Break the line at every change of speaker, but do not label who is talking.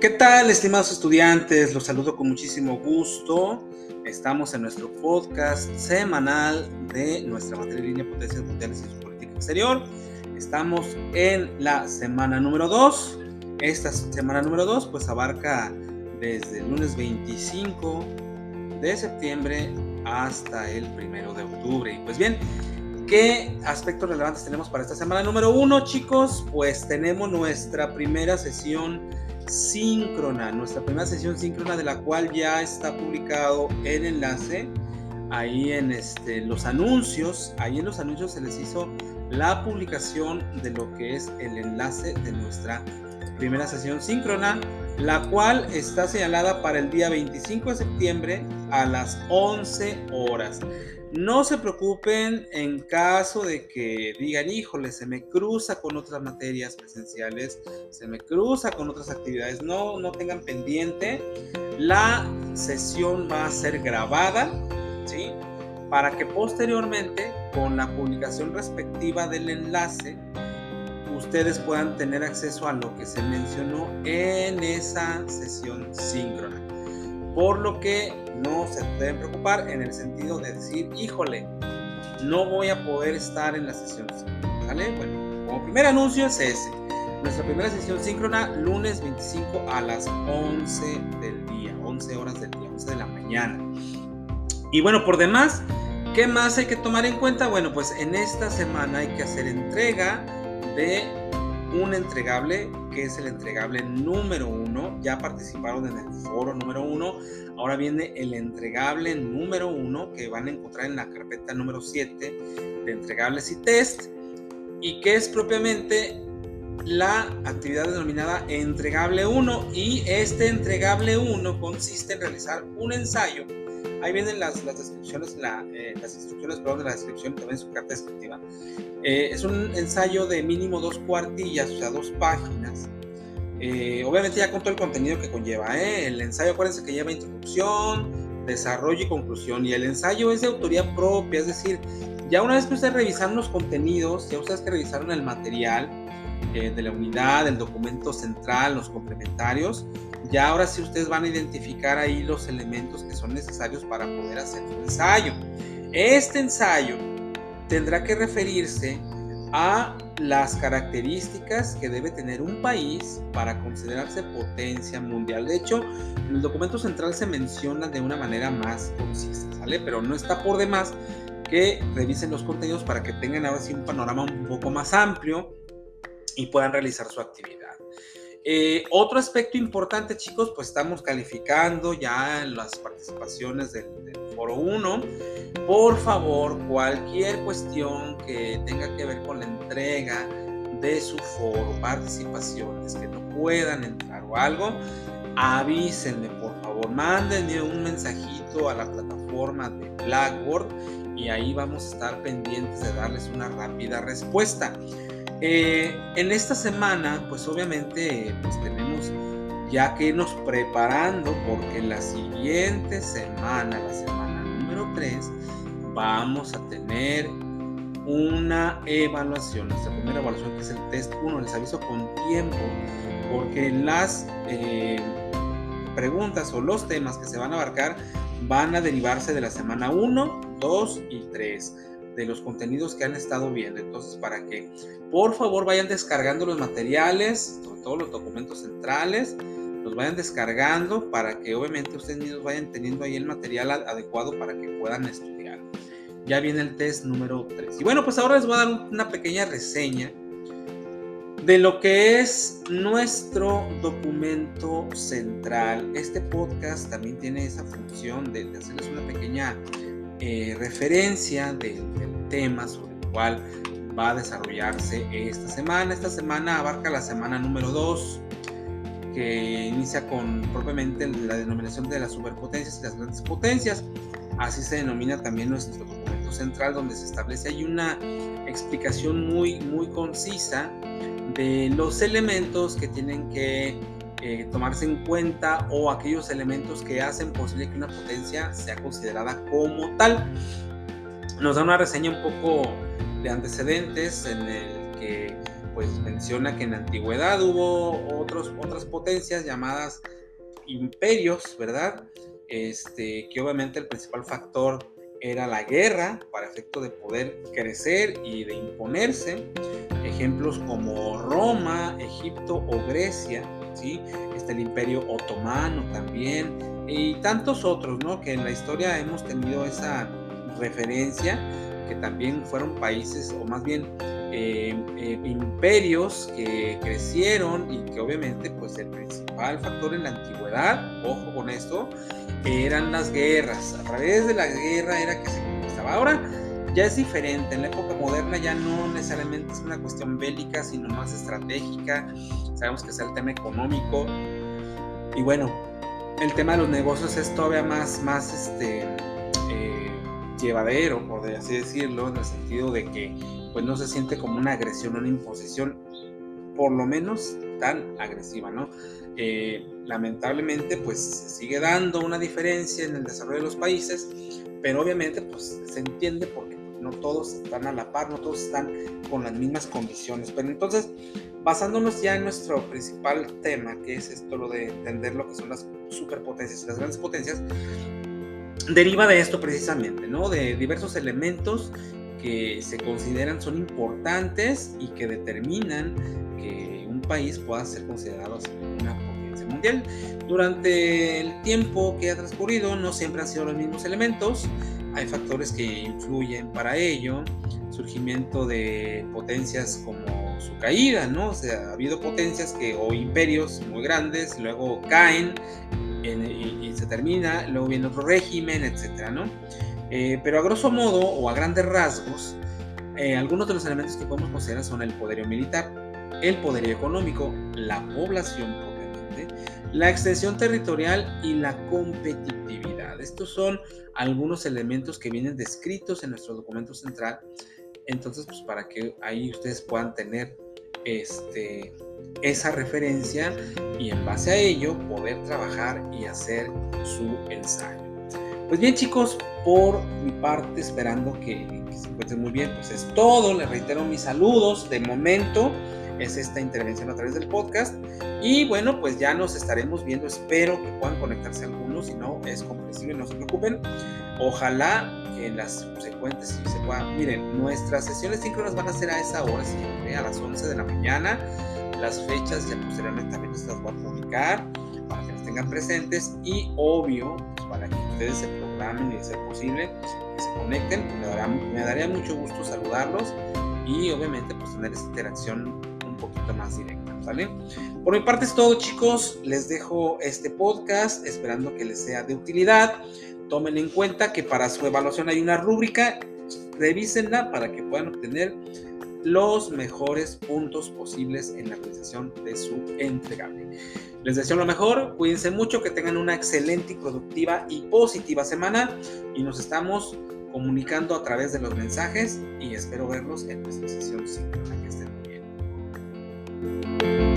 ¿Qué tal, estimados estudiantes? Los saludo con muchísimo gusto. Estamos en nuestro podcast semanal de nuestra materia de línea potencias mundiales y su política exterior. Estamos en la semana número 2. Esta semana número 2 pues abarca desde el lunes 25 de septiembre hasta el primero de octubre. Y pues bien, ¿qué aspectos relevantes tenemos para esta semana número 1, chicos? Pues tenemos nuestra primera sesión síncrona, nuestra primera sesión síncrona de la cual ya está publicado el enlace ahí en este, los anuncios, ahí en los anuncios se les hizo la publicación de lo que es el enlace de nuestra primera sesión síncrona, la cual está señalada para el día 25 de septiembre a las 11 horas. No se preocupen en caso de que digan, híjole, se me cruza con otras materias presenciales, se me cruza con otras actividades. No, no tengan pendiente. La sesión va a ser grabada, ¿sí? Para que posteriormente, con la publicación respectiva del enlace, ustedes puedan tener acceso a lo que se mencionó en esa sesión síncrona. Por lo que no se deben preocupar en el sentido de decir, híjole, no voy a poder estar en la sesión. ¿Vale? Bueno, como primer anuncio es ese. Nuestra primera sesión síncrona, lunes 25 a las 11 del día, 11 horas del día, 11 de la mañana. Y bueno, por demás, ¿qué más hay que tomar en cuenta? Bueno, pues en esta semana hay que hacer entrega de un entregable que es el entregable número uno. Ya participaron en el foro número uno. Ahora viene el entregable número uno que van a encontrar en la carpeta número 7 de entregables y test. Y que es propiamente la actividad denominada entregable 1 y este entregable 1 consiste en realizar un ensayo ahí vienen las, las descripciones, la, eh, las instrucciones, perdón, de la descripción, también su carta descriptiva. Eh, es un ensayo de mínimo dos cuartillas, o sea, dos páginas. Eh, obviamente ya con todo el contenido que conlleva. El ensayo, acuérdense que lleva introducción, desarrollo y conclusión. Y el ensayo es de autoría propia, es decir, ya una vez que ustedes revisaron los contenidos, ya ustedes que revisaron el material de la unidad, el documento central, los complementarios, ya ahora sí ustedes van a identificar ahí los elementos que son necesarios para poder hacer su ensayo. Este ensayo tendrá que referirse a las características que debe tener un país para considerarse potencia mundial. De hecho, en el documento central se menciona de una manera más concisa, ¿sale? Pero no está por demás que revisen los contenidos para que tengan ahora sí un panorama un poco más amplio y puedan realizar su actividad. Eh, otro aspecto importante, chicos, pues estamos calificando ya las participaciones del, foro 1. Por favor, cualquier cuestión que tenga que ver con la entrega de su foro, participaciones que no puedan entrar o algo, avísenme, por favor, mándenme un mensajito a la plataforma de Blackboard y ahí vamos a estar pendientes de darles una rápida respuesta. Eh, en esta semana, pues obviamente, pues tenemos ya que irnos preparando porque la siguiente semana, la semana número 3, vamos a tener una evaluación, nuestra primera evaluación que es el test 1, les aviso con tiempo porque las eh, preguntas o los temas que se van a abarcar van a derivarse de la semana 1, 2 y 3 de los contenidos que han estado viendo. Entonces, para que por favor vayan descargando los materiales, todos los documentos centrales, los vayan descargando para que obviamente ustedes mismos vayan teniendo ahí el material adecuado para que puedan estudiar. Ya viene el test número 3. Y bueno, pues ahora les voy a dar una pequeña reseña de lo que es nuestro documento central. Este podcast también tiene esa función de, hacerles una pequeña eh, referencia del tema sobre el cual va a desarrollarse esta semana. Esta semana abarca la semana número 2, que inicia con propiamente la denominación de las superpotencias y las grandes potencias. Así se denomina también nuestro documento central, donde se establece hay una explicación muy, muy concisa de los elementos que tienen que eh, tomarse en cuenta o aquellos elementos que hacen posible que una potencia sea considerada como tal. Nos da una reseña un poco de antecedentes en el que pues menciona que en la antigüedad hubo otras potencias llamadas imperios, ¿verdad? Este, que obviamente el principal factor era la guerra para efecto de poder crecer y de imponerse. Ejemplos como Roma, Egipto o Grecia, ¿sí? Está el imperio otomano también y tantos otros, ¿no? Que en la historia hemos tenido esa referencia, que también fueron países o más bien eh, eh, imperios que crecieron y que obviamente pues el principal factor en la antigüedad, ojo con esto, eran las guerras. A través de la guerra era que se conquistaba. Ahora ya es diferente. En la época moderna ya no necesariamente es una cuestión bélica, sino más estratégica. Sabemos que es el tema económico. Y bueno, el tema de los negocios es todavía más, más este, eh, llevadero, por así decirlo, en el sentido de que pues no se siente como una agresión, una imposición, por lo menos tan agresiva, ¿no? Eh, lamentablemente, pues se sigue dando una diferencia en el desarrollo de los países, pero obviamente, pues se entiende porque no todos están a la par, no todos están con las mismas condiciones. Pero entonces, basándonos ya en nuestro principal tema, que es esto, lo de entender lo que son las superpotencias y las grandes potencias, deriva de esto precisamente, ¿no? De diversos elementos que se consideran son importantes y que determinan que un país pueda ser considerado una potencia mundial. Durante el tiempo que ha transcurrido no siempre han sido los mismos elementos, hay factores que influyen para ello, surgimiento de potencias como su caída, ¿no? O sea, ha habido potencias que o imperios muy grandes luego caen y, se termina, luego viene otro régimen, etcétera, ¿no? Eh, pero a grosso modo o a grandes rasgos, eh, algunos de los elementos que podemos considerar son el poderío militar, el poderío económico, la población propiamente, la extensión territorial y la competitividad. Estos son algunos elementos que vienen descritos en nuestro documento central. Entonces, pues para que ahí ustedes puedan tener este, esa referencia y en base a ello poder trabajar y hacer su ensayo. Pues bien chicos, por mi parte, esperando que, se encuentren muy bien, pues es todo. Les reitero mis saludos. De momento es esta intervención a través del podcast. Y bueno, pues ya nos estaremos viendo. Espero que puedan conectarse algunos. Si no, es comprensible, no se preocupen. Ojalá en las subsecuentes se pueda. Miren, nuestras sesiones síncronas van a ser a esa hora siempre, a las 11 de la mañana. Las fechas ya posteriormente también las voy a publicar para que las tengan presentes. Y obvio, pues para que ustedes se programen y de ser posible que se conecten. Me, daría mucho gusto saludarlos y obviamente pues tener esta interacción un poquito más directa, ¿sale? Por mi parte es todo chicos, les dejo este podcast esperando que les sea de utilidad. Tomen en cuenta que para su evaluación hay una rúbrica, revísenla para que puedan obtener los mejores puntos posibles en la realización de su entregable. Les deseo lo mejor, cuídense mucho, que tengan una excelente y productiva y positiva semana y nos estamos comunicando a través de los mensajes y espero verlos en nuestra sesión síncrona. Que estén muy bien.